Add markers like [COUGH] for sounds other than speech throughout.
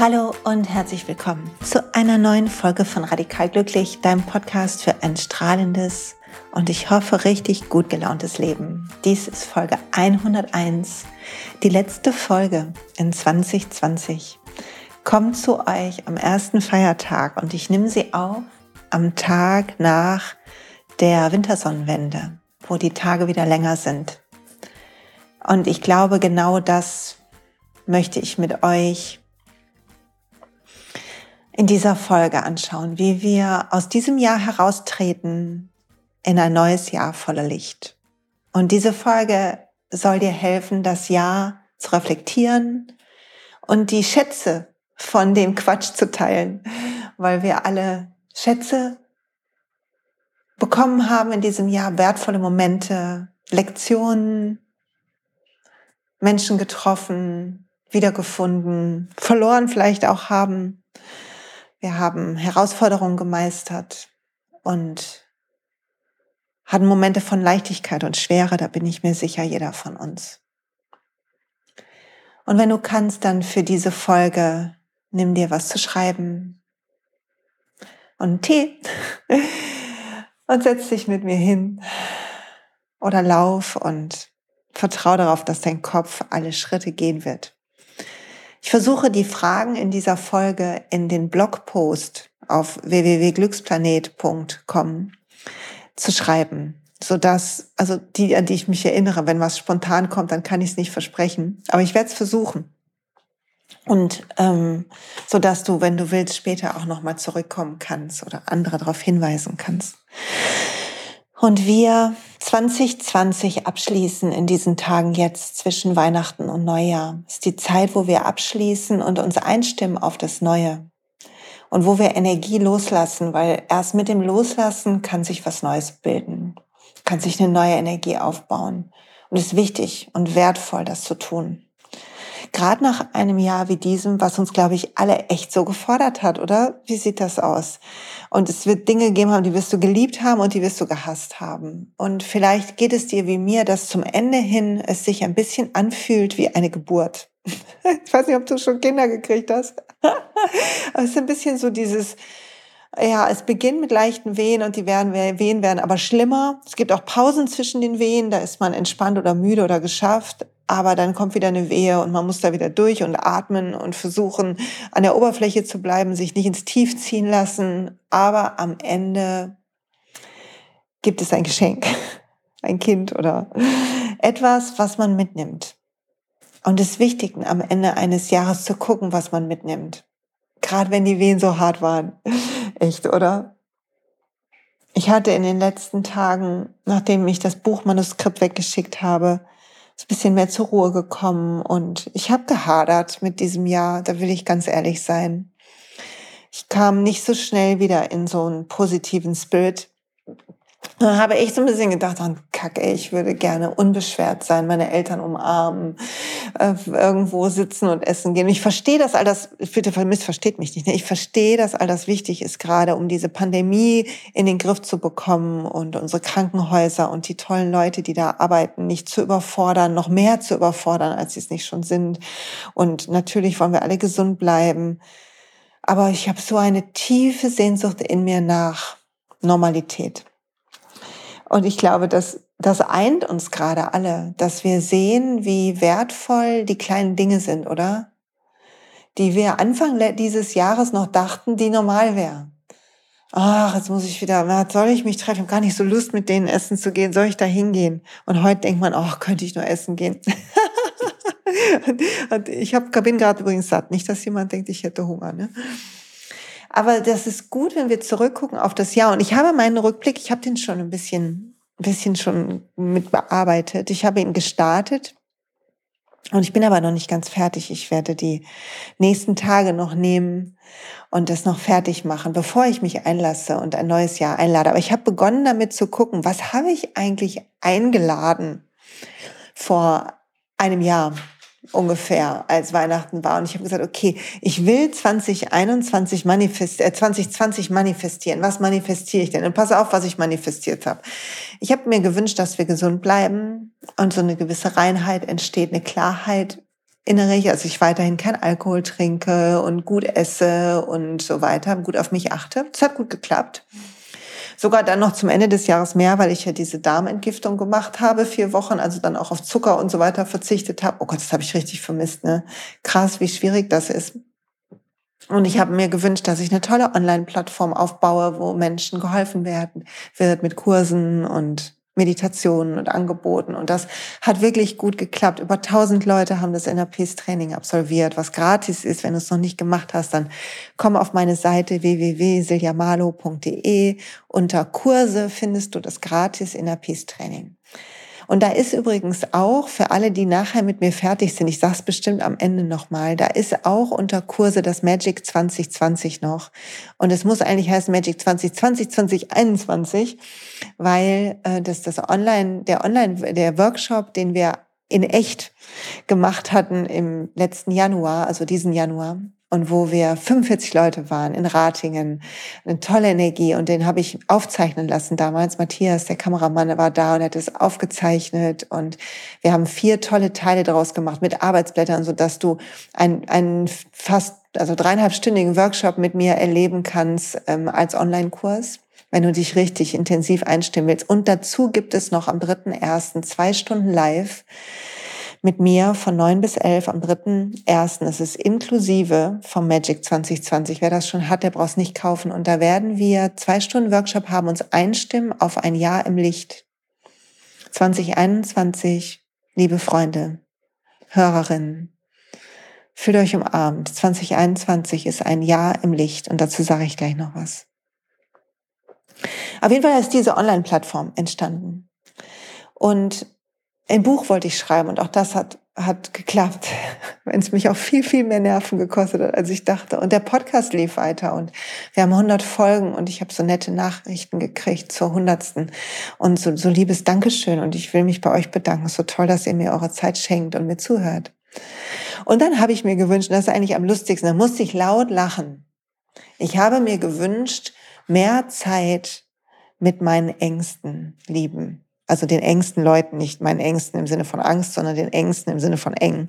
Hallo und herzlich willkommen zu einer neuen Folge von Radikal Glücklich, deinem Podcast für ein strahlendes und ich hoffe richtig gut gelauntes Leben. Dies ist Folge 101, die letzte Folge in 2020. Kommt zu euch am ersten Feiertag und ich nehme sie auf am Tag nach der Wintersonnenwende, wo die Tage wieder länger sind. Und ich glaube, genau das möchte ich mit euch in dieser Folge anschauen, wie wir aus diesem Jahr heraustreten in ein neues Jahr voller Licht. Und diese Folge soll dir helfen, das Jahr zu reflektieren und die Schätze von dem Quatsch zu teilen, weil wir alle Schätze bekommen haben in diesem Jahr, wertvolle Momente, Lektionen, Menschen getroffen, wiedergefunden, verloren vielleicht auch haben wir haben Herausforderungen gemeistert und hatten Momente von Leichtigkeit und Schwere, da bin ich mir sicher, jeder von uns. Und wenn du kannst, dann für diese Folge nimm dir was zu schreiben und einen Tee [LAUGHS] und setz dich mit mir hin oder lauf und vertrau darauf, dass dein Kopf alle Schritte gehen wird. Ich versuche die Fragen in dieser Folge in den Blogpost auf www.glücksplanet.com zu schreiben, so dass also die, an die ich mich erinnere, wenn was spontan kommt, dann kann ich es nicht versprechen, aber ich werde es versuchen und ähm, so dass du, wenn du willst, später auch noch mal zurückkommen kannst oder andere darauf hinweisen kannst. Und wir 2020 abschließen in diesen Tagen jetzt zwischen Weihnachten und Neujahr. Ist die Zeit, wo wir abschließen und uns einstimmen auf das Neue. Und wo wir Energie loslassen, weil erst mit dem Loslassen kann sich was Neues bilden, kann sich eine neue Energie aufbauen. Und es ist wichtig und wertvoll, das zu tun. Gerade nach einem Jahr wie diesem, was uns, glaube ich, alle echt so gefordert hat, oder? Wie sieht das aus? Und es wird Dinge geben haben, die wirst du geliebt haben und die wirst du gehasst haben. Und vielleicht geht es dir wie mir, dass zum Ende hin es sich ein bisschen anfühlt wie eine Geburt. [LAUGHS] Ich weiß nicht, ob du schon Kinder gekriegt hast. Aber [LAUGHS] es ist ein bisschen so dieses, ja, es beginnt mit leichten Wehen und die werden, Wehen werden aber schlimmer. Es gibt auch Pausen zwischen den Wehen, da ist man entspannt oder müde oder geschafft. Aber dann kommt wieder eine Wehe und man muss da wieder durch und atmen und versuchen, an der Oberfläche zu bleiben, sich nicht ins Tief ziehen lassen. Aber am Ende gibt es ein Geschenk, [LAUGHS] ein Kind oder etwas, was man mitnimmt. Und es ist wichtig, am Ende eines Jahres zu gucken, was man mitnimmt. Gerade wenn die Wehen so hart waren. [LAUGHS] Echt, oder? Ich hatte in den letzten Tagen, nachdem ich das Buchmanuskript weggeschickt habe, ein bisschen mehr zur Ruhe gekommen und ich habe gehadert mit diesem Jahr, da will ich ganz ehrlich sein. Ich kam nicht so schnell wieder in so einen positiven Spirit. Da habe ich so ein bisschen gedacht, oh, Kack, ey, ich würde gerne unbeschwert sein, meine Eltern umarmen, äh, irgendwo sitzen und essen gehen. Ich verstehe, dass all das, bitte missversteht mich nicht, ne? ich verstehe, dass all das wichtig ist, gerade um diese Pandemie in den Griff zu bekommen und unsere Krankenhäuser und die tollen Leute, die da arbeiten, nicht zu überfordern, noch mehr zu überfordern, als sie es nicht schon sind. Und natürlich wollen wir alle gesund bleiben. Aber ich habe so eine tiefe Sehnsucht in mir nach Normalität. Und ich glaube, dass das eint uns gerade alle, dass wir sehen, wie wertvoll die kleinen Dinge sind, oder? Die wir Anfang dieses Jahres noch dachten, die normal wären. Ach, jetzt muss ich wieder, soll ich mich treffen? Ich habe gar nicht so Lust, mit denen essen zu gehen. Soll ich da hingehen? Und heute denkt man, ach, könnte ich nur essen gehen. [LAUGHS] und ich hab, bin gerade übrigens satt. Nicht, dass jemand denkt, ich hätte Hunger. Ne? Aber das ist gut, wenn wir zurückgucken auf das Jahr. Und ich habe meinen Rückblick, ich habe den schon ein bisschen, ein bisschen schon mit bearbeitet. Ich habe ihn gestartet. Und ich bin aber noch nicht ganz fertig. Ich werde die nächsten Tage noch nehmen und das noch fertig machen, bevor ich mich einlasse und ein neues Jahr einlade. Aber ich habe begonnen damit zu gucken, was habe ich eigentlich eingeladen vor einem Jahr? Ungefähr, als Weihnachten war. Und ich habe gesagt, okay, ich will 2021 manifest, äh, 2020 manifestieren. Was manifestiere ich denn? Und pass auf, was ich manifestiert habe. Ich habe mir gewünscht, dass wir gesund bleiben und so eine gewisse Reinheit entsteht, eine Klarheit erinnere also ich weiterhin kein Alkohol trinke und gut esse und so weiter, gut auf mich achte. Das hat gut geklappt. Sogar dann noch zum Ende des Jahres mehr, weil ich ja diese Darmentgiftung gemacht habe, vier Wochen, also dann auch auf Zucker und so weiter verzichtet habe. Oh Gott, das habe ich richtig vermisst. Ne? Krass, wie schwierig das ist. Und ich habe mir gewünscht, dass ich eine tolle Online-Plattform aufbaue, wo Menschen geholfen werden wird mit Kursen und Meditationen und Angeboten. Und das hat wirklich gut geklappt. Über 1000 Leute haben das Inner Peace Training absolviert, was gratis ist. Wenn du es noch nicht gemacht hast, dann komm auf meine Seite www.siljamalo.de. Unter Kurse findest du das gratis Inner Peace Training. Und da ist übrigens auch für alle, die nachher mit mir fertig sind, ich sag's bestimmt am Ende nochmal, da ist auch unter Kurse das Magic 2020 noch. Und es muss eigentlich heißen Magic 2020, 2021, weil äh, das das Online, der Online, der Workshop, den wir in echt gemacht hatten im letzten Januar, also diesen Januar, und wo wir 45 Leute waren in Ratingen, eine tolle Energie und den habe ich aufzeichnen lassen damals. Matthias, der Kameramann, war da und hat es aufgezeichnet und wir haben vier tolle Teile daraus gemacht mit Arbeitsblättern, so dass du einen, einen fast also dreieinhalbstündigen Workshop mit mir erleben kannst ähm, als Online-Kurs wenn du dich richtig intensiv einstimmen willst. Und dazu gibt es noch am 3.1. zwei Stunden live mit mir von 9 bis 11 am 3.1. Es ist inklusive vom Magic 2020. Wer das schon hat, der braucht es nicht kaufen. Und da werden wir zwei Stunden Workshop haben, uns einstimmen auf ein Jahr im Licht. 2021, liebe Freunde, Hörerinnen, fühlt euch umarmt. 2021 ist ein Jahr im Licht und dazu sage ich gleich noch was. Auf jeden Fall ist diese Online-Plattform entstanden. Und ein Buch wollte ich schreiben und auch das hat, hat geklappt, [LAUGHS] wenn es mich auch viel, viel mehr Nerven gekostet hat, als ich dachte. Und der Podcast lief weiter und wir haben 100 Folgen und ich habe so nette Nachrichten gekriegt zur hundertsten und so, so liebes Dankeschön und ich will mich bei euch bedanken. So toll, dass ihr mir eure Zeit schenkt und mir zuhört. Und dann habe ich mir gewünscht, das ist eigentlich am lustigsten, da musste ich laut lachen. Ich habe mir gewünscht, mehr Zeit mit meinen Ängsten lieben. Also den engsten Leuten, nicht meinen Ängsten im Sinne von Angst, sondern den Ängsten im Sinne von eng.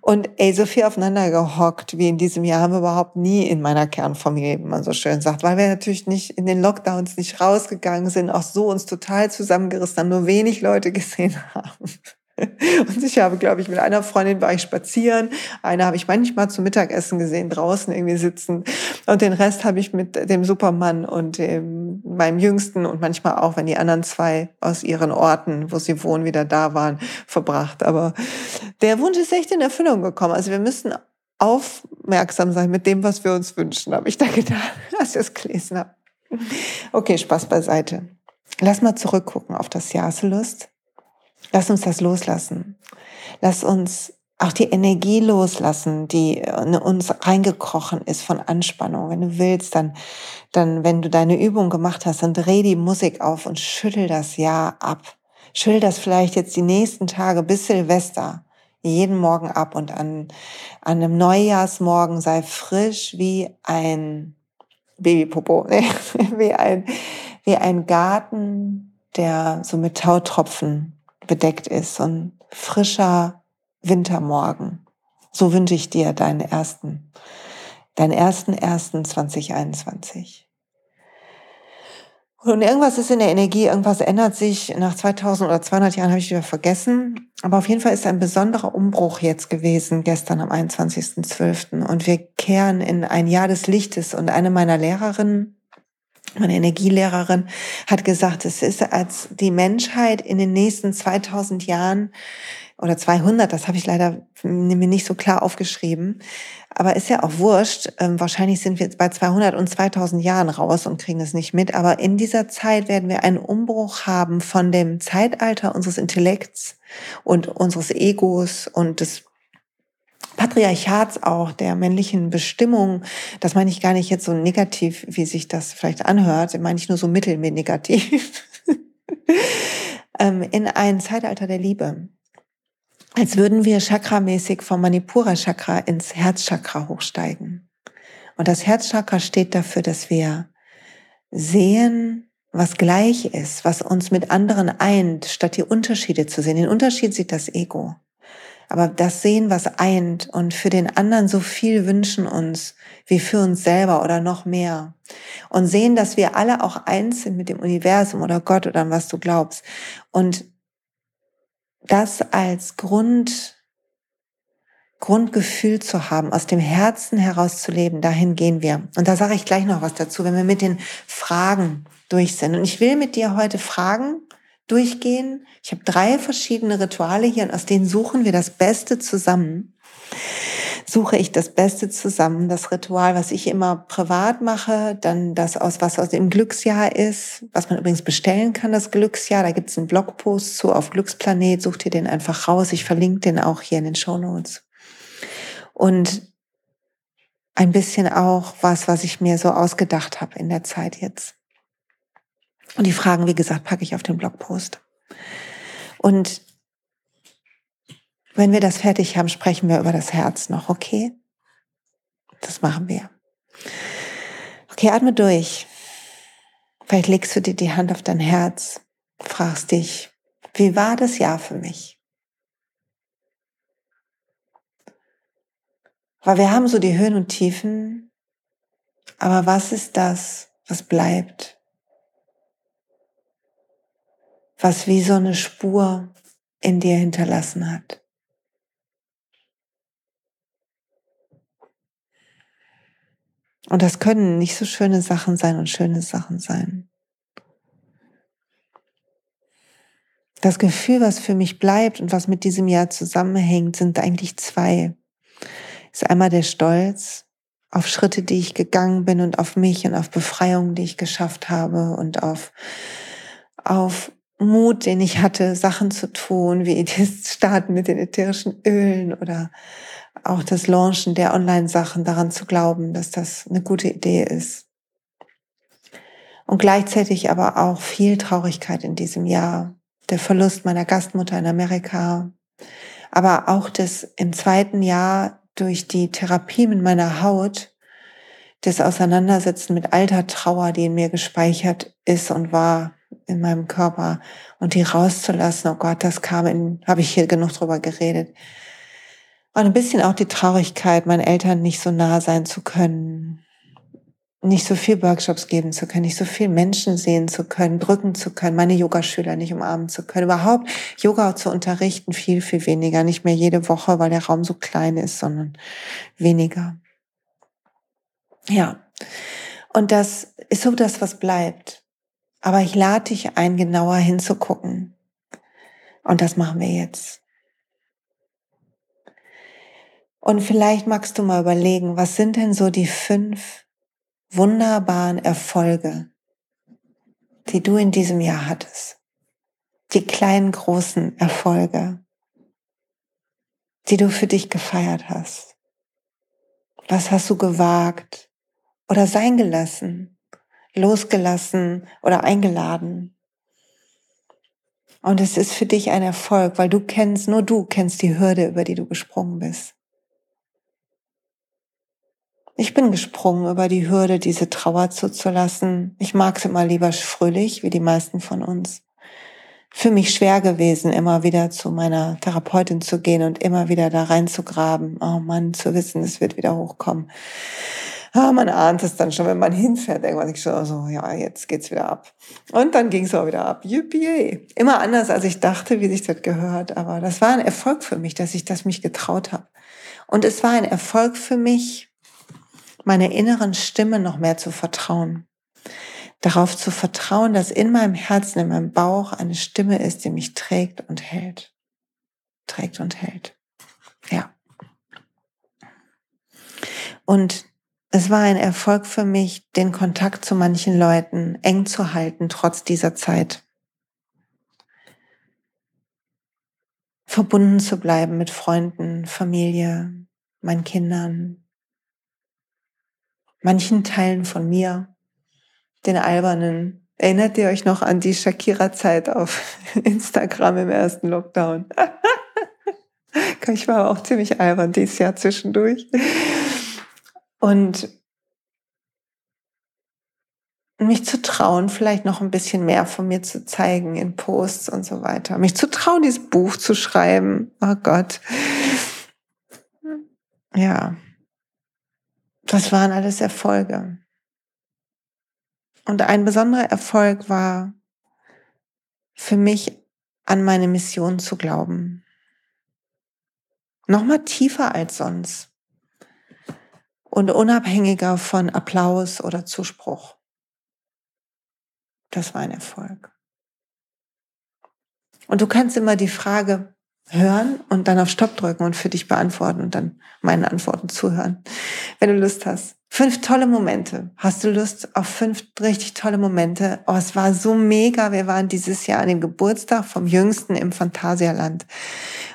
Und ey, so viel aufeinander gehockt wie in diesem Jahr haben wir überhaupt nie in meiner Kernfamilie, wie man so schön sagt, weil wir natürlich nicht in den Lockdowns nicht rausgegangen sind, auch so uns total zusammengerissen haben, nur wenig Leute gesehen [LAUGHS] haben. [LAUGHS] Und ich habe, glaube ich, mit einer Freundin war ich spazieren. Eine habe ich manchmal zum Mittagessen gesehen, draußen irgendwie sitzen. Und den Rest habe ich mit dem Supermann und dem, meinem Jüngsten und manchmal auch, wenn die anderen zwei aus ihren Orten, wo sie wohnen, wieder da waren, verbracht. Aber der Wunsch ist echt in Erfüllung gekommen. Also wir müssen aufmerksam sein mit dem, was wir uns wünschen, habe ich da [LAUGHS] gedacht, als ich das gelesen habe. Okay, Spaß beiseite. Lass mal zurückgucken auf das Jahr. Lass uns das loslassen. Lass uns auch die Energie loslassen, die in uns reingekrochen ist von Anspannung. Wenn du willst, dann, dann, wenn du deine Übung gemacht hast, dann dreh die Musik auf und schüttel das Jahr ab. Schüttel das vielleicht jetzt die nächsten Tage bis Silvester jeden Morgen ab und an, an einem Neujahrsmorgen sei frisch wie ein Babypopo, [LAUGHS] wie ein, wie ein Garten, der so mit Tautropfen bedeckt ist, so ein frischer Wintermorgen. So wünsche ich dir deinen ersten, deinen ersten ersten 2021. Und irgendwas ist in der Energie, irgendwas ändert sich. Nach 2000 oder 200 Jahren habe ich wieder vergessen. Aber auf jeden Fall ist ein besonderer Umbruch jetzt gewesen, gestern am 21.12. Und wir kehren in ein Jahr des Lichtes. Und eine meiner Lehrerinnen meine Energielehrerin hat gesagt, es ist, als die Menschheit in den nächsten 2000 Jahren oder 200, das habe ich leider mir nicht so klar aufgeschrieben, aber ist ja auch wurscht. Ähm, wahrscheinlich sind wir jetzt bei 200 und 2000 Jahren raus und kriegen es nicht mit. Aber in dieser Zeit werden wir einen Umbruch haben von dem Zeitalter unseres Intellekts und unseres Egos und des Patriarchats auch, der männlichen Bestimmung, das meine ich gar nicht jetzt so negativ, wie sich das vielleicht anhört, meine ich nur so mittelmäßig negativ, [LAUGHS] ähm, in ein Zeitalter der Liebe. Als würden wir chakramäßig vom Manipura-Chakra ins Herzchakra hochsteigen. Und das Herzchakra steht dafür, dass wir sehen, was gleich ist, was uns mit anderen eint, statt die Unterschiede zu sehen. Den Unterschied sieht das Ego. Aber das sehen, was eint und für den anderen so viel wünschen uns wie für uns selber oder noch mehr. Und sehen, dass wir alle auch eins sind mit dem Universum oder Gott oder an was du glaubst. Und das als Grund, Grundgefühl zu haben, aus dem Herzen heraus zu leben, dahin gehen wir. Und da sage ich gleich noch was dazu, wenn wir mit den Fragen durch sind. Und ich will mit dir heute Fragen durchgehen. Ich habe drei verschiedene Rituale hier und aus denen suchen wir das Beste zusammen. Suche ich das Beste zusammen, das Ritual, was ich immer privat mache, dann das aus, was aus dem Glücksjahr ist, was man übrigens bestellen kann, das Glücksjahr. Da gibt es einen Blogpost zu auf Glücksplanet, sucht ihr den einfach raus. Ich verlinke den auch hier in den Show Notes. Und ein bisschen auch was, was ich mir so ausgedacht habe in der Zeit jetzt. Und die Fragen, wie gesagt, packe ich auf den Blogpost. Und wenn wir das fertig haben, sprechen wir über das Herz noch, okay? Das machen wir. Okay, atme durch. Vielleicht legst du dir die Hand auf dein Herz, fragst dich, wie war das Jahr für mich? Weil wir haben so die Höhen und Tiefen, aber was ist das, was bleibt? Was wie so eine Spur in dir hinterlassen hat. Und das können nicht so schöne Sachen sein und schöne Sachen sein. Das Gefühl, was für mich bleibt und was mit diesem Jahr zusammenhängt, sind eigentlich zwei. Ist einmal der Stolz auf Schritte, die ich gegangen bin und auf mich und auf Befreiungen, die ich geschafft habe und auf, auf Mut, den ich hatte, Sachen zu tun, wie [LAUGHS] das Starten mit den ätherischen Ölen oder auch das Launchen der Online-Sachen, daran zu glauben, dass das eine gute Idee ist. Und gleichzeitig aber auch viel Traurigkeit in diesem Jahr. Der Verlust meiner Gastmutter in Amerika, aber auch das im zweiten Jahr durch die Therapie mit meiner Haut, das Auseinandersetzen mit alter Trauer, die in mir gespeichert ist und war, in meinem Körper und die rauszulassen. Oh Gott, das kam in, habe ich hier genug drüber geredet. Und ein bisschen auch die Traurigkeit, meinen Eltern nicht so nah sein zu können, nicht so viel Workshops geben zu können, nicht so viel Menschen sehen zu können, drücken zu können, meine Yogaschüler nicht umarmen zu können, überhaupt Yoga zu unterrichten, viel, viel weniger, nicht mehr jede Woche, weil der Raum so klein ist, sondern weniger. Ja. Und das ist so das, was bleibt. Aber ich lade dich ein, genauer hinzugucken. Und das machen wir jetzt. Und vielleicht magst du mal überlegen, was sind denn so die fünf wunderbaren Erfolge, die du in diesem Jahr hattest? Die kleinen, großen Erfolge, die du für dich gefeiert hast. Was hast du gewagt oder sein gelassen? Losgelassen oder eingeladen. Und es ist für dich ein Erfolg, weil du kennst, nur du kennst die Hürde, über die du gesprungen bist. Ich bin gesprungen über die Hürde, diese Trauer zuzulassen. Ich mag es immer lieber fröhlich, wie die meisten von uns. Für mich schwer gewesen, immer wieder zu meiner Therapeutin zu gehen und immer wieder da reinzugraben. Oh Mann, zu wissen, es wird wieder hochkommen ah, man ahnt es dann schon, wenn man hinfährt, irgendwann ich schon so, ja, jetzt geht's wieder ab. Und dann ging es auch wieder ab. Yippie. Immer anders, als ich dachte, wie sich das gehört. Aber das war ein Erfolg für mich, dass ich das mich getraut habe. Und es war ein Erfolg für mich, meiner inneren Stimme noch mehr zu vertrauen. Darauf zu vertrauen, dass in meinem Herzen, in meinem Bauch eine Stimme ist, die mich trägt und hält. Trägt und hält. Ja. Und es war ein Erfolg für mich, den Kontakt zu manchen Leuten eng zu halten, trotz dieser Zeit. Verbunden zu bleiben mit Freunden, Familie, meinen Kindern, manchen Teilen von mir, den albernen. Erinnert ihr euch noch an die Shakira-Zeit auf [LAUGHS] Instagram im ersten Lockdown? [LAUGHS] ich war auch ziemlich albern dieses Jahr zwischendurch. Und mich zu trauen, vielleicht noch ein bisschen mehr von mir zu zeigen in Posts und so weiter. Mich zu trauen, dieses Buch zu schreiben. Oh Gott. ja, das waren alles Erfolge. Und ein besonderer Erfolg war für mich, an meine Mission zu glauben. Nochmal tiefer als sonst. Und unabhängiger von Applaus oder Zuspruch. Das war ein Erfolg. Und du kannst immer die Frage hören und dann auf Stopp drücken und für dich beantworten und dann meinen Antworten zuhören, wenn du Lust hast. Fünf tolle Momente. Hast du Lust auf fünf richtig tolle Momente? Oh, es war so mega. Wir waren dieses Jahr an dem Geburtstag vom Jüngsten im Phantasialand.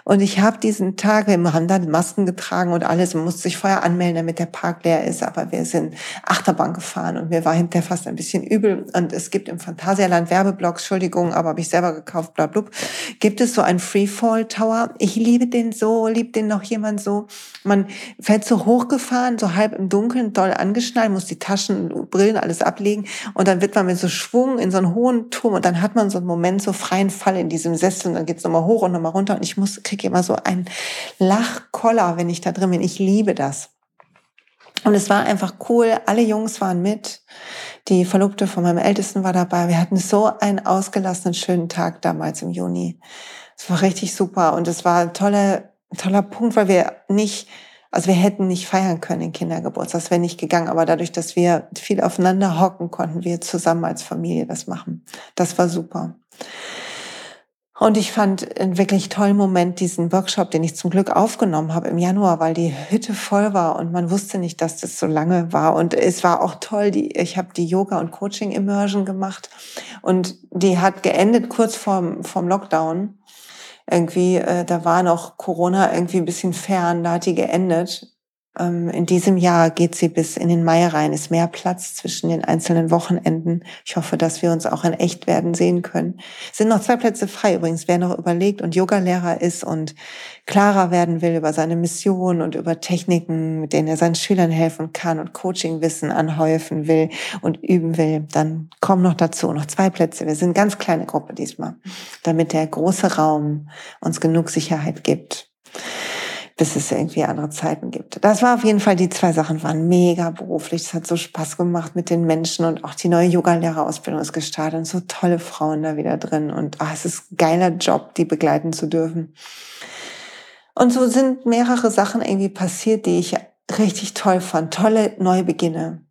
Und ich habe diesen Tag, wir haben dann Masken getragen und alles, man musste sich vorher anmelden, damit der Park leer ist. Aber wir sind Achterbahn gefahren und mir war hinterher fast ein bisschen übel. Und es gibt im Phantasialand Werbeblocks, Entschuldigung, aber habe ich selber gekauft, bla, bla. Gibt es so einen Freefall Tower? Ich liebe den so, liebt den noch jemand so. Man fährt so hochgefahren, so halb im Dunkeln, doll angeschnallt, muss die Taschen, Brillen, alles ablegen. Und dann wird man mit so Schwung in so einen hohen Turm und dann hat man so einen Moment, so freien Fall in diesem Sessel und dann geht's nochmal hoch und nochmal runter. Und ich muss, kriege immer so einen Lachkoller, wenn ich da drin bin. Ich liebe das. Und es war einfach cool. Alle Jungs waren mit. Die Verlobte von meinem Ältesten war dabei. Wir hatten so einen ausgelassenen, schönen Tag damals im Juni. Es war richtig super. Und es war ein toller, toller Punkt, weil wir nicht, also wir hätten nicht feiern können den Kindergeburtstag. Das wäre nicht gegangen. Aber dadurch, dass wir viel aufeinander hocken, konnten wir zusammen als Familie das machen. Das war super. Und ich fand einen wirklich tollen Moment diesen Workshop, den ich zum Glück aufgenommen habe im Januar, weil die Hütte voll war und man wusste nicht, dass das so lange war. Und es war auch toll. Die, ich habe die Yoga und Coaching Immersion gemacht und die hat geendet kurz vorm, vorm Lockdown. Irgendwie, äh, da war noch Corona irgendwie ein bisschen fern, da hat die geendet. Ähm, in diesem Jahr geht sie bis in den Mai rein, ist mehr Platz zwischen den einzelnen Wochenenden. Ich hoffe, dass wir uns auch in echt werden sehen können. Es sind noch zwei Plätze frei übrigens, wer noch überlegt und Yogalehrer ist und klarer werden will über seine Mission und über Techniken, mit denen er seinen Schülern helfen kann und Coachingwissen anhäufen will und üben will, dann kommen noch dazu noch zwei Plätze. Wir sind ganz kleine Gruppe diesmal, damit der große Raum uns genug Sicherheit gibt bis es irgendwie andere Zeiten gibt. Das war auf jeden Fall, die zwei Sachen waren mega beruflich. Es hat so Spaß gemacht mit den Menschen und auch die neue Yoga-Lehrerausbildung ist gestartet und so tolle Frauen da wieder drin und ach, es ist ein geiler Job, die begleiten zu dürfen. Und so sind mehrere Sachen irgendwie passiert, die ich richtig toll fand. Tolle Neubeginne.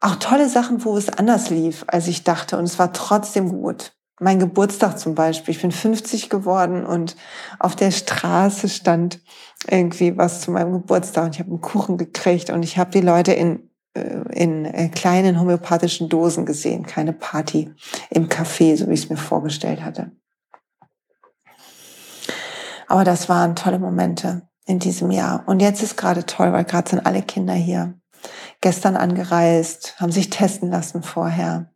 Auch tolle Sachen, wo es anders lief, als ich dachte und es war trotzdem gut mein Geburtstag zum Beispiel. Ich bin 50 geworden und auf der Straße stand irgendwie was zu meinem Geburtstag und ich habe einen Kuchen gekriegt und ich habe die Leute in äh, in äh, kleinen homöopathischen Dosen gesehen, keine Party im Café, so wie ich es mir vorgestellt hatte. Aber das waren tolle Momente in diesem Jahr. Und jetzt ist gerade toll, weil gerade sind alle Kinder hier. Gestern angereist, haben sich testen lassen vorher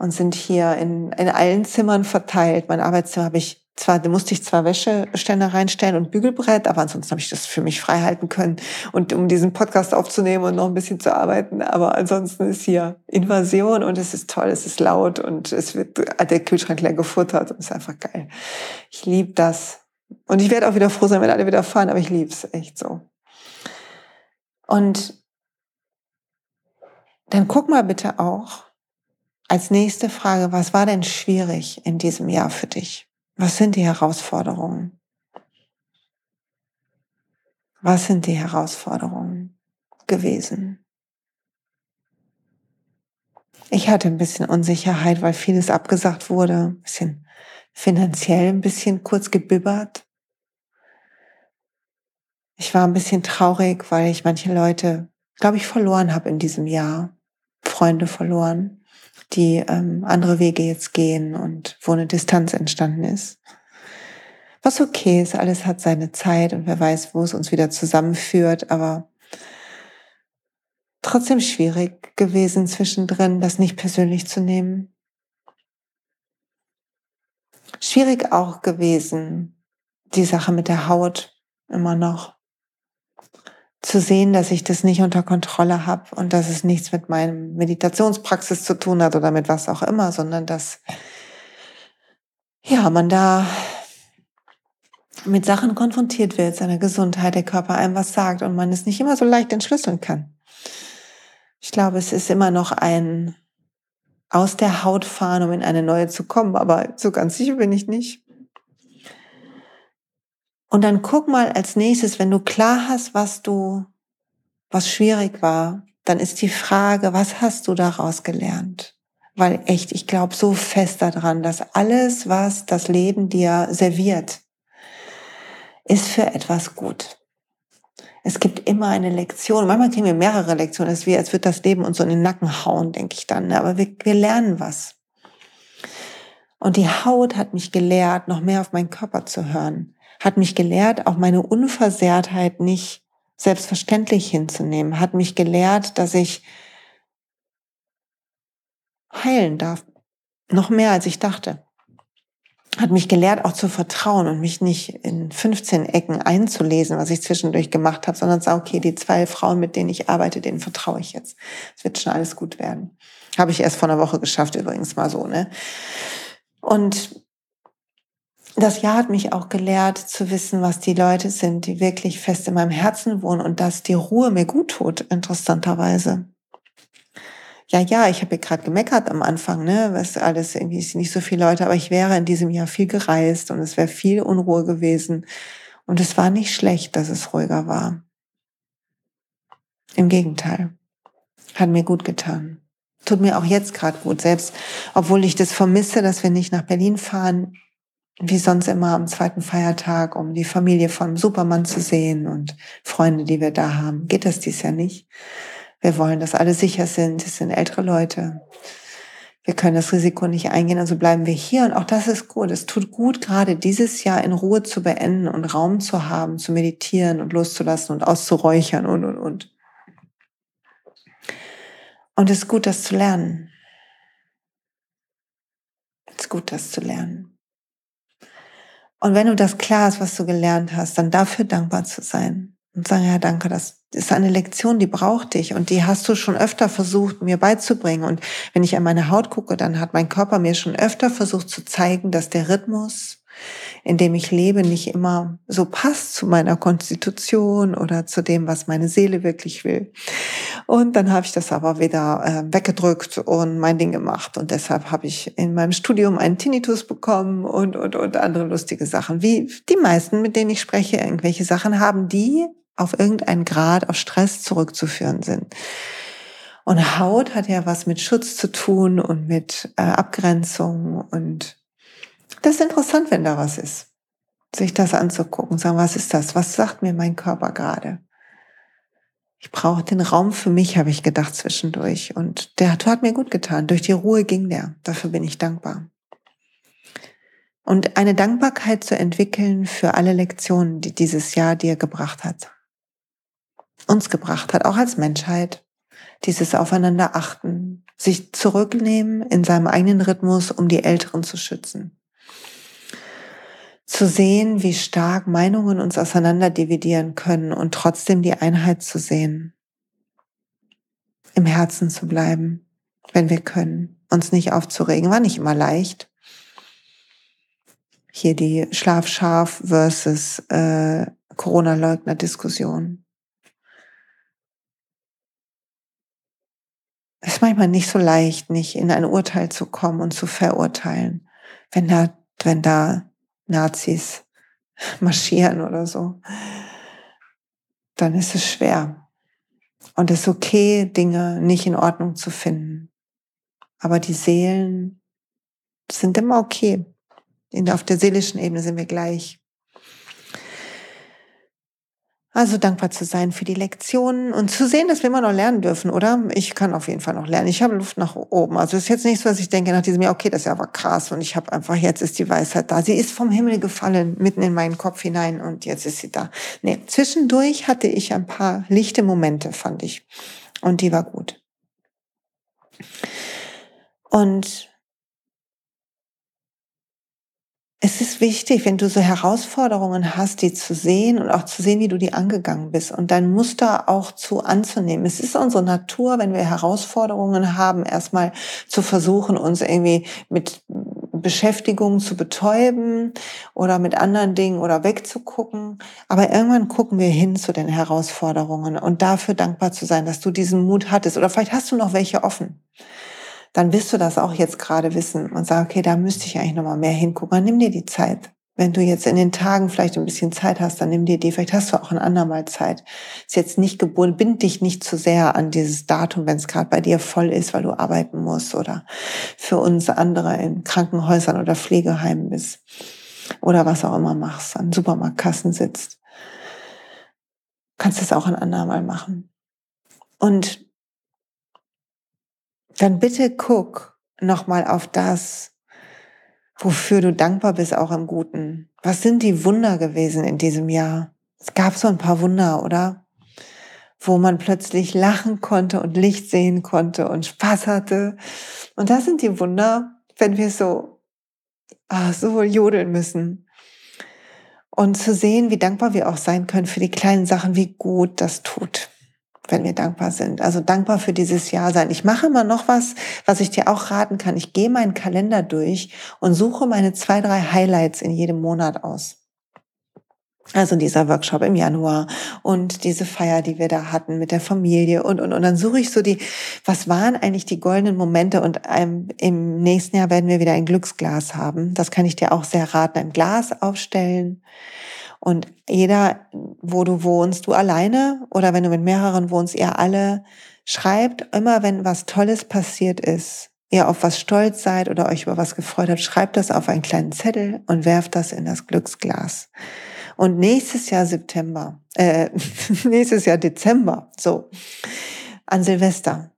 und sind hier in, in allen Zimmern verteilt. Mein Arbeitszimmer habe ich zwar, da musste ich zwar Wäscheständer reinstellen und Bügelbrett, aber ansonsten habe ich das für mich frei halten können und um diesen Podcast aufzunehmen und noch ein bisschen zu arbeiten. Aber ansonsten ist hier Invasion und es ist toll, es ist laut und es wird der Kühlschrank leer gefuttert und es ist einfach geil. Ich liebe das. Und ich werde auch wieder froh sein, wenn alle wieder fahren, aber ich liebe es echt so. Und dann guck mal bitte auch, als nächste Frage, was war denn schwierig in diesem Jahr für dich? Was sind die Herausforderungen? Was sind die Herausforderungen gewesen? Ich hatte ein bisschen Unsicherheit, weil vieles abgesagt wurde, ein bisschen finanziell ein bisschen kurz gebibbert. Ich war ein bisschen traurig, weil ich manche Leute, glaube ich, verloren habe in diesem Jahr. Freunde verloren die ähm, andere Wege jetzt gehen und wo eine Distanz entstanden ist. Was okay ist, alles hat seine Zeit und wer weiß, wo es uns wieder zusammenführt, aber trotzdem schwierig gewesen zwischendrin, das nicht persönlich zu nehmen. Schwierig auch gewesen, die Sache mit der Haut immer noch zu sehen, dass ich das nicht unter Kontrolle habe und dass es nichts mit meinem Meditationspraxis zu tun hat oder mit was auch immer, sondern dass ja man da mit Sachen konfrontiert wird, seiner Gesundheit, der Körper einem was sagt und man es nicht immer so leicht entschlüsseln kann. Ich glaube, es ist immer noch ein aus der Haut fahren, um in eine neue zu kommen, aber so ganz sicher bin ich nicht. Und dann guck mal als nächstes, wenn du klar hast, was du, was schwierig war, dann ist die Frage, was hast du daraus gelernt? Weil echt, ich glaube so fest daran, dass alles, was das Leben dir serviert, ist für etwas gut. Es gibt immer eine Lektion. Manchmal kriegen wir mehrere Lektionen. Ist wie, als wird das Leben uns so in den Nacken hauen, denke ich dann. Aber wir, wir lernen was. Und die Haut hat mich gelehrt, noch mehr auf meinen Körper zu hören. Hat mich gelehrt, auch meine Unversehrtheit nicht selbstverständlich hinzunehmen. Hat mich gelehrt, dass ich heilen darf. Noch mehr, als ich dachte hat mich gelehrt, auch zu vertrauen und mich nicht in 15 Ecken einzulesen, was ich zwischendurch gemacht habe, sondern sagen, okay, die zwei Frauen, mit denen ich arbeite, denen vertraue ich jetzt. Es wird schon alles gut werden. Habe ich erst vor einer Woche geschafft, übrigens mal so, ne? Und das Jahr hat mich auch gelehrt zu wissen, was die Leute sind, die wirklich fest in meinem Herzen wohnen und dass die Ruhe mir gut tut, interessanterweise ja, ja, ich habe gerade gemeckert am Anfang, ne, was alles irgendwie ist nicht so viele Leute, aber ich wäre in diesem Jahr viel gereist und es wäre viel Unruhe gewesen. Und es war nicht schlecht, dass es ruhiger war. Im Gegenteil. Hat mir gut getan. Tut mir auch jetzt gerade gut, selbst obwohl ich das vermisse, dass wir nicht nach Berlin fahren, wie sonst immer am zweiten Feiertag, um die Familie vom Supermann zu sehen und Freunde, die wir da haben. Geht das dies Jahr nicht? Wir wollen, dass alle sicher sind. Es sind ältere Leute. Wir können das Risiko nicht eingehen, also bleiben wir hier. Und auch das ist gut. Es tut gut, gerade dieses Jahr in Ruhe zu beenden und Raum zu haben, zu meditieren und loszulassen und auszuräuchern und, und, und. Und es ist gut, das zu lernen. Es ist gut, das zu lernen. Und wenn du das klar hast, was du gelernt hast, dann dafür dankbar zu sein und sagen, ja, danke, das ist eine Lektion, die braucht dich und die hast du schon öfter versucht, mir beizubringen. Und wenn ich an meine Haut gucke, dann hat mein Körper mir schon öfter versucht zu zeigen, dass der Rhythmus, in dem ich lebe, nicht immer so passt zu meiner Konstitution oder zu dem, was meine Seele wirklich will. Und dann habe ich das aber wieder äh, weggedrückt und mein Ding gemacht. Und deshalb habe ich in meinem Studium einen Tinnitus bekommen und, und, und andere lustige Sachen. Wie die meisten, mit denen ich spreche, irgendwelche Sachen haben, die auf irgendeinen Grad auf Stress zurückzuführen sind. Und Haut hat ja was mit Schutz zu tun und mit äh, Abgrenzung. Und das ist interessant, wenn da was ist. Sich das anzugucken, sagen, was ist das? Was sagt mir mein Körper gerade? Ich brauche den Raum für mich, habe ich gedacht zwischendurch. Und der hat mir gut getan. Durch die Ruhe ging der. Dafür bin ich dankbar. Und eine Dankbarkeit zu entwickeln für alle Lektionen, die dieses Jahr dir gebracht hat uns gebracht hat, auch als Menschheit. Dieses Aufeinander achten, sich zurücknehmen in seinem eigenen Rhythmus, um die Älteren zu schützen. Zu sehen, wie stark Meinungen uns auseinander dividieren können und trotzdem die Einheit zu sehen. Im Herzen zu bleiben, wenn wir können. Uns nicht aufzuregen, war nicht immer leicht. Hier die Schlafschaf versus äh, Corona-Leugner-Diskussion. Es ist manchmal nicht so leicht, nicht in ein Urteil zu kommen und zu verurteilen, wenn da, wenn da Nazis marschieren oder so. Dann ist es schwer. Und es ist okay, Dinge nicht in Ordnung zu finden. Aber die Seelen sind immer okay. Auf der seelischen Ebene sind wir gleich. Also dankbar zu sein für die Lektionen und zu sehen, dass wir immer noch lernen dürfen, oder? Ich kann auf jeden Fall noch lernen. Ich habe Luft nach oben. Also es ist jetzt nicht so, dass ich denke nach diesem Jahr, okay, das ist ja aber krass und ich habe einfach, jetzt ist die Weisheit da. Sie ist vom Himmel gefallen, mitten in meinen Kopf hinein und jetzt ist sie da. Nee, zwischendurch hatte ich ein paar lichte Momente, fand ich. Und die war gut. Und es ist wichtig, wenn du so Herausforderungen hast, die zu sehen und auch zu sehen, wie du die angegangen bist und dein Muster auch zu anzunehmen. Es ist unsere Natur, wenn wir Herausforderungen haben, erstmal zu versuchen, uns irgendwie mit Beschäftigung zu betäuben oder mit anderen Dingen oder wegzugucken. Aber irgendwann gucken wir hin zu den Herausforderungen und dafür dankbar zu sein, dass du diesen Mut hattest. Oder vielleicht hast du noch welche offen. Dann wirst du das auch jetzt gerade wissen und sagen, okay, da müsste ich eigentlich noch mal mehr hingucken. Dann nimm dir die Zeit. Wenn du jetzt in den Tagen vielleicht ein bisschen Zeit hast, dann nimm dir die. Vielleicht hast du auch ein andermal Zeit. Ist jetzt nicht gebunden, bind dich nicht zu sehr an dieses Datum, wenn es gerade bei dir voll ist, weil du arbeiten musst oder für uns andere in Krankenhäusern oder Pflegeheimen bist oder was auch immer machst, an Supermarktkassen sitzt. Kannst es auch ein andermal machen. Und dann bitte guck nochmal auf das, wofür du dankbar bist, auch im Guten. Was sind die Wunder gewesen in diesem Jahr? Es gab so ein paar Wunder, oder? Wo man plötzlich lachen konnte und Licht sehen konnte und Spaß hatte. Und das sind die Wunder, wenn wir so, ah, so jodeln müssen. Und zu sehen, wie dankbar wir auch sein können für die kleinen Sachen, wie gut das tut wenn wir dankbar sind. Also dankbar für dieses Jahr sein. Ich mache immer noch was, was ich dir auch raten kann. Ich gehe meinen Kalender durch und suche meine zwei, drei Highlights in jedem Monat aus. Also dieser Workshop im Januar und diese Feier, die wir da hatten mit der Familie und, und, und dann suche ich so die, was waren eigentlich die goldenen Momente und ähm, im nächsten Jahr werden wir wieder ein Glücksglas haben. Das kann ich dir auch sehr raten. Ein Glas aufstellen und jeder, wo du wohnst, du alleine oder wenn du mit mehreren wohnst, ihr alle, schreibt immer, wenn was Tolles passiert ist, ihr auf was stolz seid oder euch über was gefreut habt, schreibt das auf einen kleinen Zettel und werft das in das Glücksglas. Und nächstes Jahr September, äh, [LAUGHS] nächstes Jahr Dezember, so, an Silvester,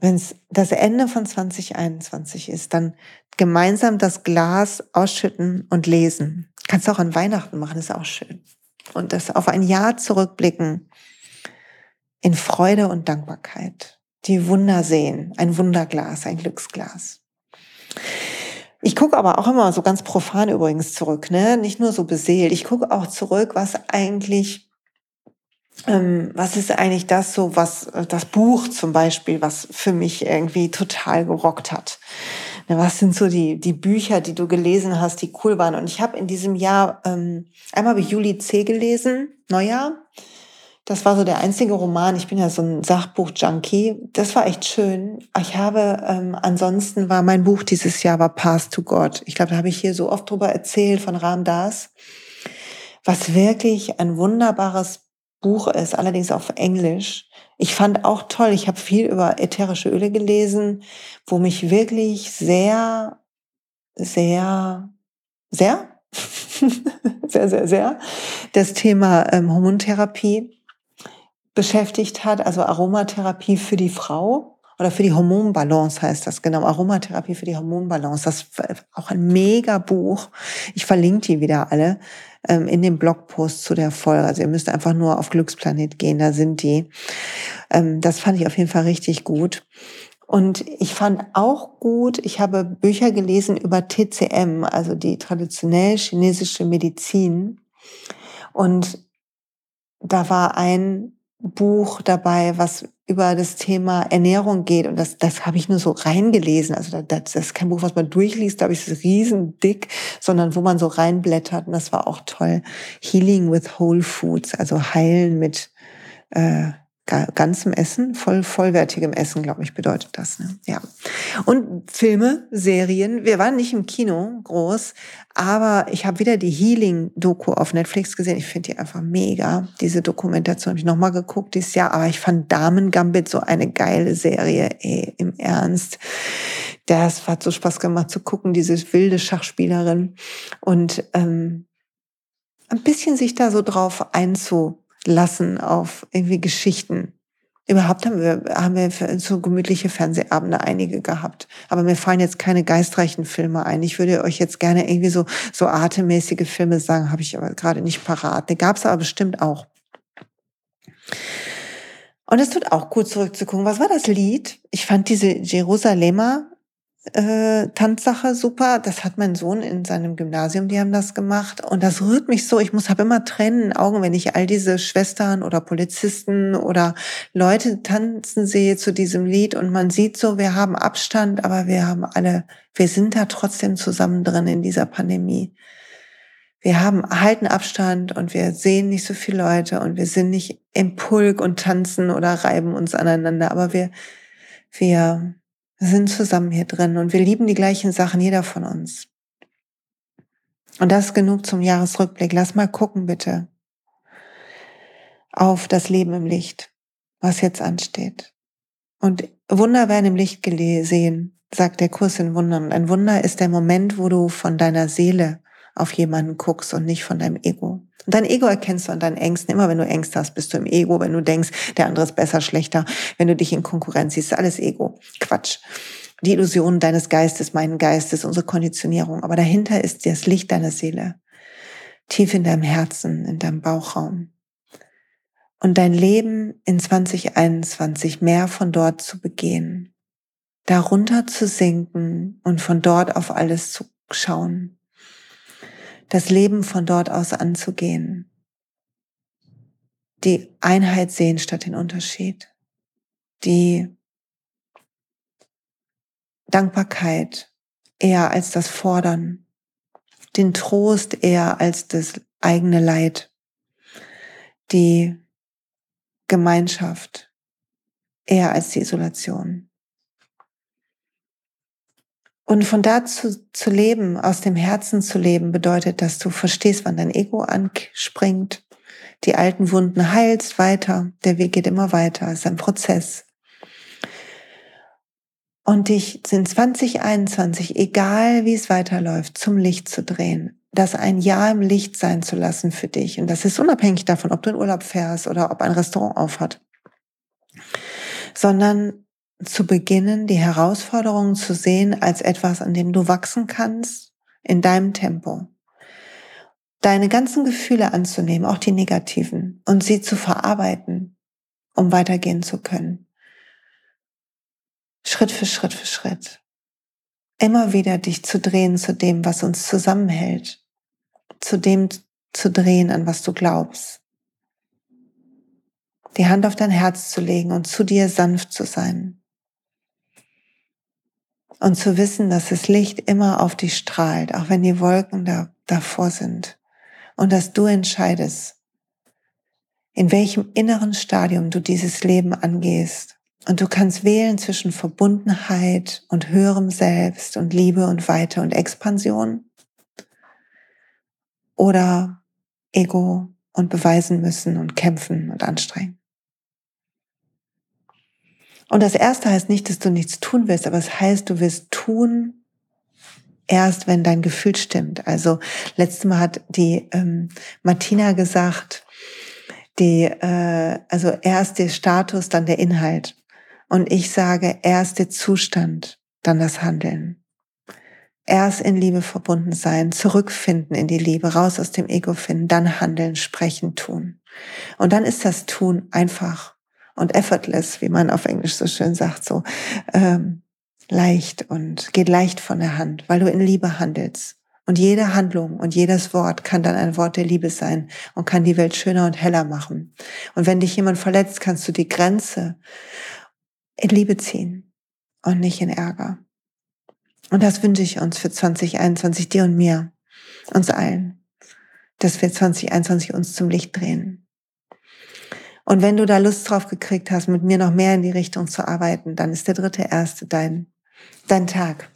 wenn es das Ende von 2021 ist, dann gemeinsam das Glas ausschütten und lesen. Kannst du auch an Weihnachten machen, ist auch schön. Und das auf ein Jahr zurückblicken in Freude und Dankbarkeit. Die Wunder sehen, ein Wunderglas, ein Glücksglas. Ich gucke aber auch immer so ganz profan übrigens zurück, ne? Nicht nur so beseelt. Ich gucke auch zurück, was eigentlich, ähm, was ist eigentlich das so, was das Buch zum Beispiel, was für mich irgendwie total gerockt hat. Was sind so die, die Bücher, die du gelesen hast, die cool waren? Und ich habe in diesem Jahr, ähm, einmal habe ich Juli C. gelesen, Neujahr. Das war so der einzige Roman. Ich bin ja so ein Sachbuch-Junkie. Das war echt schön. Ich habe, ähm, ansonsten war mein Buch dieses Jahr war Path to God. Ich glaube, da habe ich hier so oft drüber erzählt von Ram Das, was wirklich ein wunderbares Buch ist, allerdings auf Englisch. Ich fand auch toll, ich habe viel über ätherische Öle gelesen, wo mich wirklich sehr, sehr, sehr, [LAUGHS] sehr, sehr, sehr das Thema ähm, Hormontherapie beschäftigt hat, also Aromatherapie für die Frau oder für die Hormonbalance heißt das, genau, Aromatherapie für die Hormonbalance. Das ist auch ein mega Buch. Ich verlinke die wieder alle ähm, in dem Blogpost zu der Folge. Also ihr müsst einfach nur auf Glücksplanet gehen, da sind die. Ähm, das fand ich auf jeden Fall richtig gut. Und ich fand auch gut, ich habe Bücher gelesen über TCM, also die traditionell chinesische Medizin. Und da war ein Buch dabei, was über das Thema Ernährung geht. Und das, das habe ich nur so reingelesen. Also das, das ist kein Buch, was man durchliest, da habe ich es riesen dick, sondern wo man so reinblättert. Und das war auch toll. Healing with Whole Foods, also heilen mit äh, ganzem Essen, voll vollwertigem Essen, glaube ich, bedeutet das. Ne? Ja. Und Filme, Serien. Wir waren nicht im Kino groß, aber ich habe wieder die Healing-Doku auf Netflix gesehen. Ich finde die einfach mega. Diese Dokumentation habe ich nochmal geguckt dieses Jahr, aber ich fand Damen Gambit so eine geile Serie. Ey, im Ernst. Das hat so Spaß gemacht zu gucken, diese wilde Schachspielerin und ähm, ein bisschen sich da so drauf einzu lassen auf irgendwie Geschichten. Überhaupt haben wir, haben wir so gemütliche Fernsehabende einige gehabt. Aber mir fallen jetzt keine geistreichen Filme ein. Ich würde euch jetzt gerne irgendwie so, so atemmäßige Filme sagen, habe ich aber gerade nicht parat. Die gab es aber bestimmt auch. Und es tut auch gut zurückzugucken. Was war das Lied? Ich fand diese Jerusalemer äh, Tanzsache super. Das hat mein Sohn in seinem Gymnasium, die haben das gemacht. Und das rührt mich so. Ich muss habe immer Tränen in den Augen, wenn ich all diese Schwestern oder Polizisten oder Leute tanzen sehe zu diesem Lied. Und man sieht so, wir haben Abstand, aber wir haben alle, wir sind da trotzdem zusammen drin in dieser Pandemie. Wir haben, halten Abstand und wir sehen nicht so viele Leute und wir sind nicht im Pulk und tanzen oder reiben uns aneinander, aber wir, wir sind zusammen hier drin und wir lieben die gleichen Sachen, jeder von uns. Und das genug zum Jahresrückblick. Lass mal gucken, bitte, auf das Leben im Licht, was jetzt ansteht. Und Wunder werden im Licht gesehen, sagt der Kurs in Wundern. Und ein Wunder ist der Moment, wo du von deiner Seele auf jemanden guckst und nicht von deinem Ego. Und dein Ego erkennst du an deinen Ängsten. Immer wenn du Ängste hast, bist du im Ego. Wenn du denkst, der andere ist besser, schlechter. Wenn du dich in Konkurrenz siehst, alles Ego. Quatsch. Die Illusion deines Geistes, meinen Geistes, unsere Konditionierung. Aber dahinter ist das Licht deiner Seele. Tief in deinem Herzen, in deinem Bauchraum. Und dein Leben in 2021 mehr von dort zu begehen. Darunter zu sinken und von dort auf alles zu schauen das Leben von dort aus anzugehen. Die Einheit sehen statt den Unterschied. Die Dankbarkeit eher als das Fordern. Den Trost eher als das eigene Leid. Die Gemeinschaft eher als die Isolation. Und von da zu, zu leben, aus dem Herzen zu leben, bedeutet, dass du verstehst, wann dein Ego anspringt, die alten Wunden heilst weiter, der Weg geht immer weiter, es ist ein Prozess. Und dich in 2021, egal wie es weiterläuft, zum Licht zu drehen, das ein Jahr im Licht sein zu lassen für dich. Und das ist unabhängig davon, ob du in Urlaub fährst oder ob ein Restaurant aufhat, sondern zu beginnen, die Herausforderungen zu sehen als etwas, an dem du wachsen kannst, in deinem Tempo. Deine ganzen Gefühle anzunehmen, auch die negativen, und sie zu verarbeiten, um weitergehen zu können. Schritt für Schritt für Schritt. Immer wieder dich zu drehen zu dem, was uns zusammenhält, zu dem zu drehen, an was du glaubst. Die Hand auf dein Herz zu legen und zu dir sanft zu sein und zu wissen, dass das Licht immer auf dich strahlt, auch wenn die Wolken da, davor sind und dass du entscheidest, in welchem inneren Stadium du dieses Leben angehst. Und du kannst wählen zwischen Verbundenheit und höherem Selbst und Liebe und Weite und Expansion oder Ego und beweisen müssen und kämpfen und anstrengen. Und das erste heißt nicht, dass du nichts tun willst, aber es heißt, du wirst tun erst, wenn dein Gefühl stimmt. Also letztes Mal hat die ähm, Martina gesagt, die, äh, also erst der Status, dann der Inhalt. Und ich sage erst der Zustand, dann das Handeln. Erst in Liebe verbunden sein, zurückfinden in die Liebe, raus aus dem Ego finden, dann handeln, sprechen, tun. Und dann ist das Tun einfach und effortless, wie man auf Englisch so schön sagt, so ähm, leicht und geht leicht von der Hand, weil du in Liebe handelst. Und jede Handlung und jedes Wort kann dann ein Wort der Liebe sein und kann die Welt schöner und heller machen. Und wenn dich jemand verletzt, kannst du die Grenze in Liebe ziehen und nicht in Ärger. Und das wünsche ich uns für 2021, dir und mir, uns allen, dass wir 2021 uns zum Licht drehen. Und wenn du da Lust drauf gekriegt hast, mit mir noch mehr in die Richtung zu arbeiten, dann ist der dritte erste dein, dein Tag.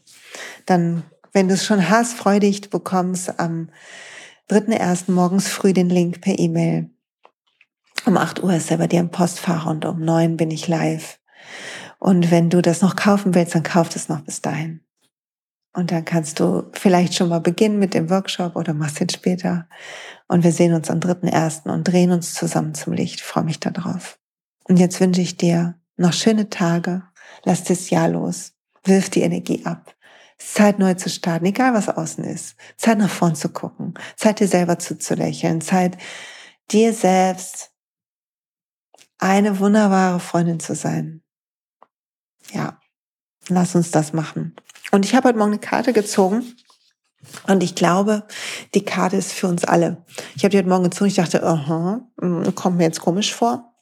Dann, wenn du es schon hast, freu dich, du bekommst am dritten ersten morgens früh den Link per E-Mail. Um 8 Uhr ist er bei dir im Postfach und um 9 bin ich live. Und wenn du das noch kaufen willst, dann kauf es noch bis dahin. Und dann kannst du vielleicht schon mal beginnen mit dem Workshop oder machst ihn später. Und wir sehen uns am 3.1. und drehen uns zusammen zum Licht. Ich freue mich darauf. Und jetzt wünsche ich dir noch schöne Tage. Lass das Jahr los. Wirf die Energie ab. Zeit neu zu starten, egal was außen ist. Zeit nach vorn zu gucken. Zeit dir selber zuzulächeln. Zeit dir selbst eine wunderbare Freundin zu sein. Ja, lass uns das machen. Und ich habe heute Morgen eine Karte gezogen. Und ich glaube, die Karte ist für uns alle. Ich habe die heute Morgen gezogen. Ich dachte, aha, hm, kommt mir jetzt komisch vor.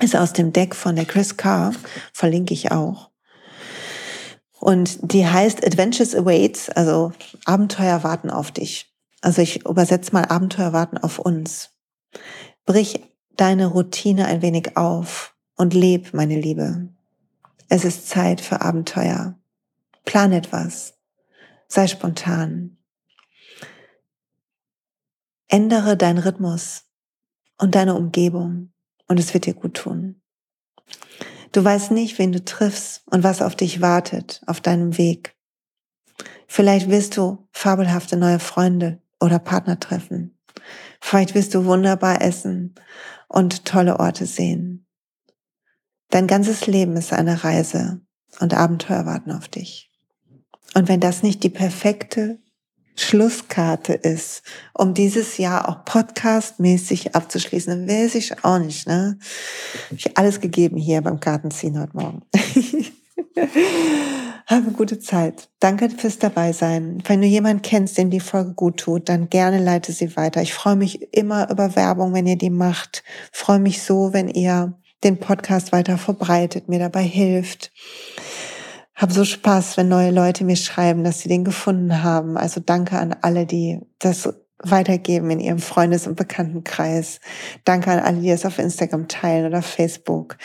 Ist aus dem Deck von der Chris Carr. Verlinke ich auch. Und die heißt Adventures Awaits, also Abenteuer warten auf dich. Also ich übersetze mal Abenteuer warten auf uns. Brich deine Routine ein wenig auf und leb, meine Liebe. Es ist Zeit für Abenteuer. Plan etwas. Sei spontan. Ändere deinen Rhythmus und deine Umgebung und es wird dir gut tun. Du weißt nicht, wen du triffst und was auf dich wartet auf deinem Weg. Vielleicht wirst du fabelhafte neue Freunde oder Partner treffen. Vielleicht wirst du wunderbar essen und tolle Orte sehen. Dein ganzes Leben ist eine Reise und Abenteuer warten auf dich. Und wenn das nicht die perfekte Schlusskarte ist, um dieses Jahr auch podcastmäßig abzuschließen, dann weiß ich auch nicht, ne? Hab ich alles gegeben hier beim Kartenziehen heute Morgen. [LAUGHS] Habe gute Zeit. Danke fürs Dabeisein. Wenn du jemanden kennst, dem die Folge gut tut, dann gerne leite sie weiter. Ich freue mich immer über Werbung, wenn ihr die macht. Freue mich so, wenn ihr den Podcast weiter verbreitet, mir dabei hilft. Hab so Spaß, wenn neue Leute mir schreiben, dass sie den gefunden haben. Also danke an alle, die das weitergeben in ihrem Freundes- und Bekanntenkreis. Danke an alle, die es auf Instagram teilen oder Facebook.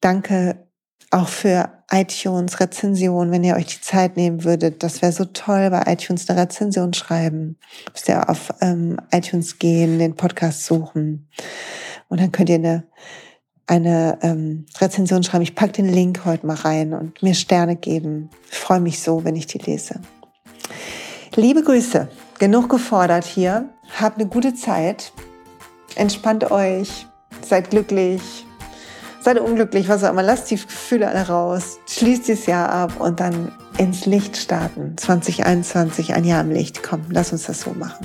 Danke auch für iTunes Rezension, wenn ihr euch die Zeit nehmen würdet. Das wäre so toll, bei iTunes eine Rezension schreiben. Müsst ihr auf ähm, iTunes gehen, den Podcast suchen. Und dann könnt ihr eine, eine ähm, Rezension schreiben. Ich pack den Link heute mal rein und mir Sterne geben. Ich freue mich so, wenn ich die lese. Liebe Grüße. Genug gefordert hier. Habt eine gute Zeit. Entspannt euch. Seid glücklich seid unglücklich, was auch immer, lasst die Gefühle alle raus, schließt dieses Jahr ab und dann ins Licht starten. 2021, ein Jahr im Licht. Komm, lass uns das so machen.